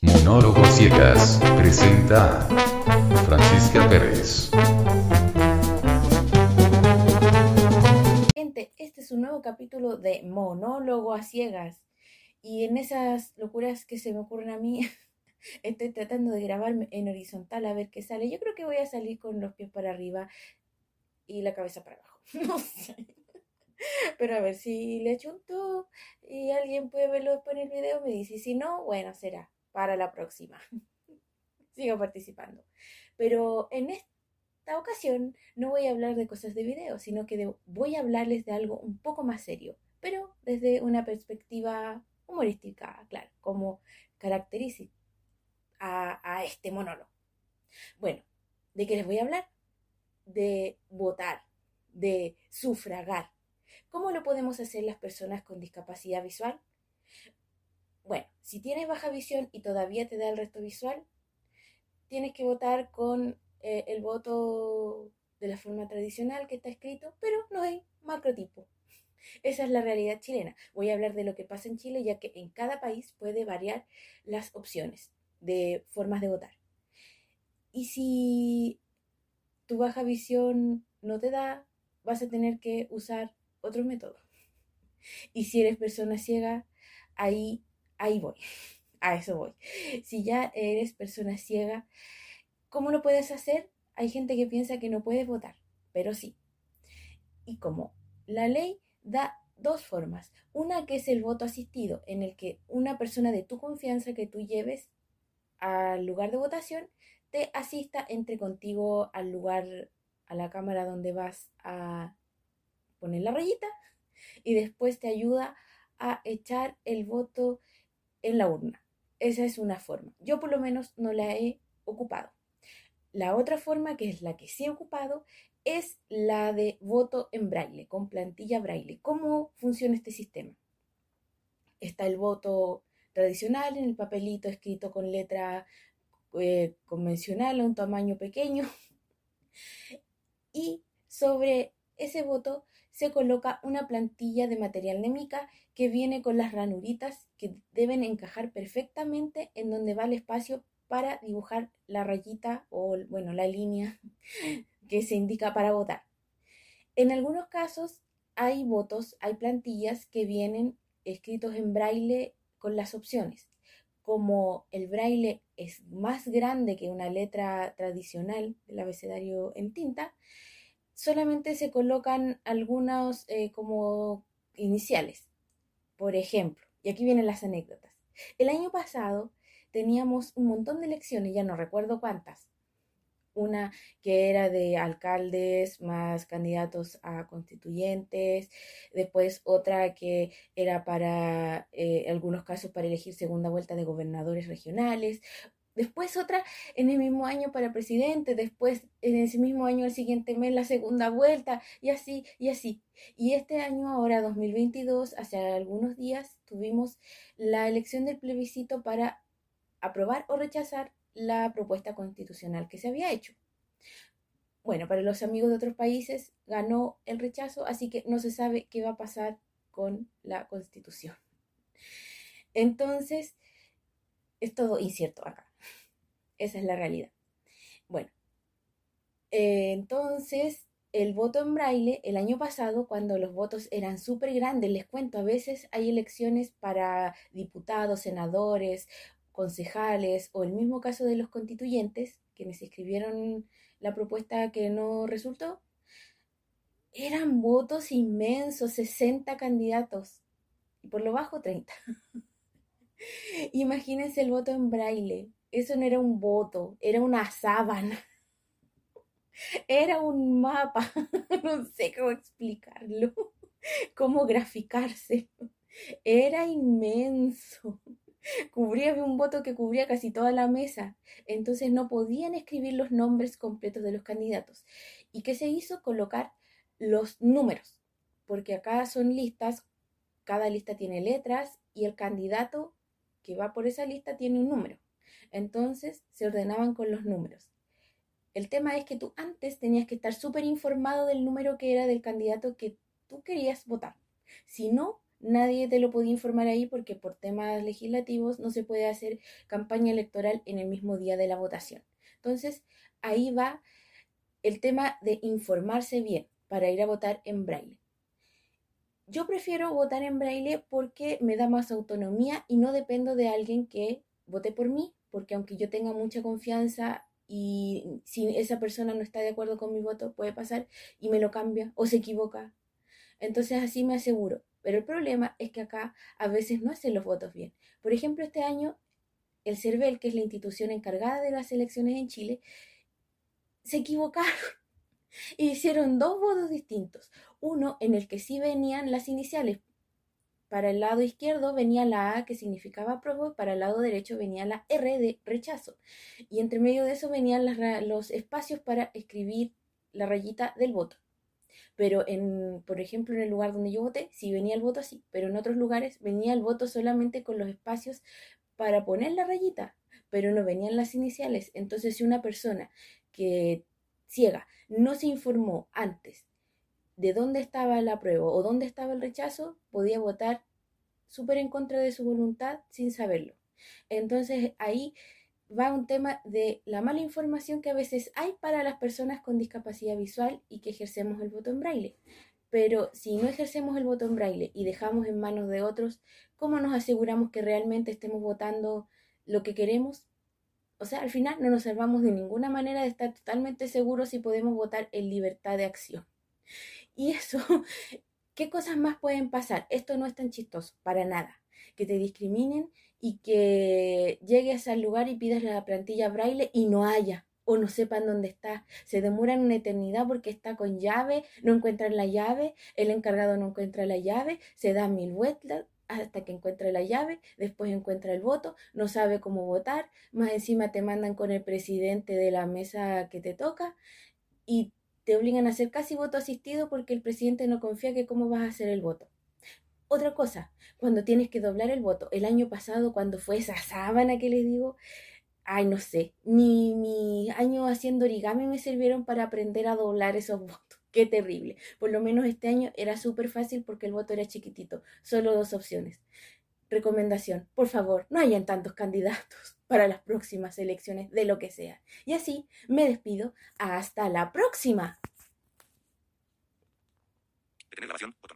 Monólogo Ciegas presenta Francisca Pérez. Gente, este es un nuevo capítulo de Monólogo a Ciegas. Y en esas locuras que se me ocurren a mí, estoy tratando de grabarme en horizontal a ver qué sale. Yo creo que voy a salir con los pies para arriba y la cabeza para abajo. No sé. Pero a ver si le chunto y alguien puede verlo después en el video, me dice. Si no, bueno, será para la próxima. Sigo participando. Pero en esta ocasión no voy a hablar de cosas de video, sino que voy a hablarles de algo un poco más serio, pero desde una perspectiva humorística, claro, como caracteriza a, a este monólogo. Bueno, ¿de qué les voy a hablar? De votar, de sufragar. ¿Cómo lo podemos hacer las personas con discapacidad visual? Bueno, si tienes baja visión y todavía te da el resto visual, tienes que votar con eh, el voto de la forma tradicional que está escrito, pero no hay macrotipo. Esa es la realidad chilena. Voy a hablar de lo que pasa en Chile, ya que en cada país puede variar las opciones de formas de votar. Y si tu baja visión no te da, vas a tener que usar otros métodos. Y si eres persona ciega, ahí, ahí voy. A eso voy. Si ya eres persona ciega, ¿cómo lo puedes hacer? Hay gente que piensa que no puedes votar, pero sí. Y como la ley da dos formas. Una que es el voto asistido, en el que una persona de tu confianza que tú lleves al lugar de votación te asista, entre contigo al lugar, a la cámara donde vas a poner la rayita y después te ayuda a echar el voto en la urna. Esa es una forma. Yo por lo menos no la he ocupado. La otra forma, que es la que sí he ocupado, es la de voto en braille, con plantilla braille. ¿Cómo funciona este sistema? Está el voto tradicional en el papelito escrito con letra eh, convencional un tamaño pequeño. Y sobre ese voto se coloca una plantilla de material de mica que viene con las ranuritas que deben encajar perfectamente en donde va el espacio para dibujar la rayita o, bueno, la línea que se indica para votar. En algunos casos hay votos, hay plantillas que vienen escritos en braille con las opciones. Como el braille es más grande que una letra tradicional del abecedario en tinta, solamente se colocan algunos eh, como iniciales. Por ejemplo, y aquí vienen las anécdotas. El año pasado teníamos un montón de elecciones, ya no recuerdo cuántas. Una que era de alcaldes más candidatos a constituyentes, después otra que era para, eh, algunos casos, para elegir segunda vuelta de gobernadores regionales, después otra en el mismo año para presidente, después en ese mismo año, el siguiente mes, la segunda vuelta, y así, y así. Y este año, ahora 2022, hace algunos días, tuvimos la elección del plebiscito para aprobar o rechazar la propuesta constitucional que se había hecho. Bueno, para los amigos de otros países ganó el rechazo, así que no se sabe qué va a pasar con la constitución. Entonces, es todo incierto acá. Esa es la realidad. Bueno, eh, entonces el voto en braille el año pasado, cuando los votos eran súper grandes, les cuento, a veces hay elecciones para diputados, senadores, concejales o el mismo caso de los constituyentes, quienes escribieron la propuesta que no resultó, eran votos inmensos, 60 candidatos y por lo bajo 30. Imagínense el voto en braille. Eso no era un voto, era una sábana. Era un mapa. No sé cómo explicarlo, cómo graficarse. Era inmenso. Cubría un voto que cubría casi toda la mesa. Entonces no podían escribir los nombres completos de los candidatos. ¿Y qué se hizo? Colocar los números. Porque acá son listas, cada lista tiene letras y el candidato que va por esa lista tiene un número. Entonces se ordenaban con los números. El tema es que tú antes tenías que estar súper informado del número que era del candidato que tú querías votar. Si no, nadie te lo podía informar ahí porque por temas legislativos no se puede hacer campaña electoral en el mismo día de la votación. Entonces, ahí va el tema de informarse bien para ir a votar en braille. Yo prefiero votar en braille porque me da más autonomía y no dependo de alguien que vote por mí, porque aunque yo tenga mucha confianza y si esa persona no está de acuerdo con mi voto, puede pasar y me lo cambia o se equivoca. Entonces así me aseguro. Pero el problema es que acá a veces no hacen los votos bien. Por ejemplo, este año el CERVEL, que es la institución encargada de las elecciones en Chile, se equivocaron y hicieron dos votos distintos. Uno en el que sí venían las iniciales. Para el lado izquierdo venía la A que significaba apruebo para el lado derecho venía la R de rechazo. Y entre medio de eso venían los espacios para escribir la rayita del voto. Pero en, por ejemplo, en el lugar donde yo voté, sí venía el voto así, pero en otros lugares venía el voto solamente con los espacios para poner la rayita, pero no venían las iniciales. Entonces, si una persona que ciega no se informó antes de dónde estaba la prueba o dónde estaba el rechazo, podía votar súper en contra de su voluntad sin saberlo. Entonces ahí va un tema de la mala información que a veces hay para las personas con discapacidad visual y que ejercemos el voto en braille. Pero si no ejercemos el voto en braille y dejamos en manos de otros, ¿cómo nos aseguramos que realmente estemos votando lo que queremos? O sea, al final no nos salvamos de ninguna manera de estar totalmente seguros si podemos votar en libertad de acción. Y eso, ¿qué cosas más pueden pasar? Esto no es tan chistoso, para nada. Que te discriminen y que llegues al lugar y pidas la plantilla braille y no haya o no sepan dónde está. Se demoran una eternidad porque está con llave, no encuentran la llave, el encargado no encuentra la llave, se da mil vueltas hasta que encuentra la llave, después encuentra el voto, no sabe cómo votar, más encima te mandan con el presidente de la mesa que te toca y te obligan a hacer casi voto asistido porque el presidente no confía que cómo vas a hacer el voto. Otra cosa, cuando tienes que doblar el voto, el año pasado cuando fue esa sábana que les digo, ay, no sé, ni mis años haciendo origami me sirvieron para aprender a doblar esos votos. Qué terrible. Por lo menos este año era súper fácil porque el voto era chiquitito, solo dos opciones. Recomendación, por favor, no hayan tantos candidatos para las próximas elecciones de lo que sea. Y así me despido. Hasta la próxima.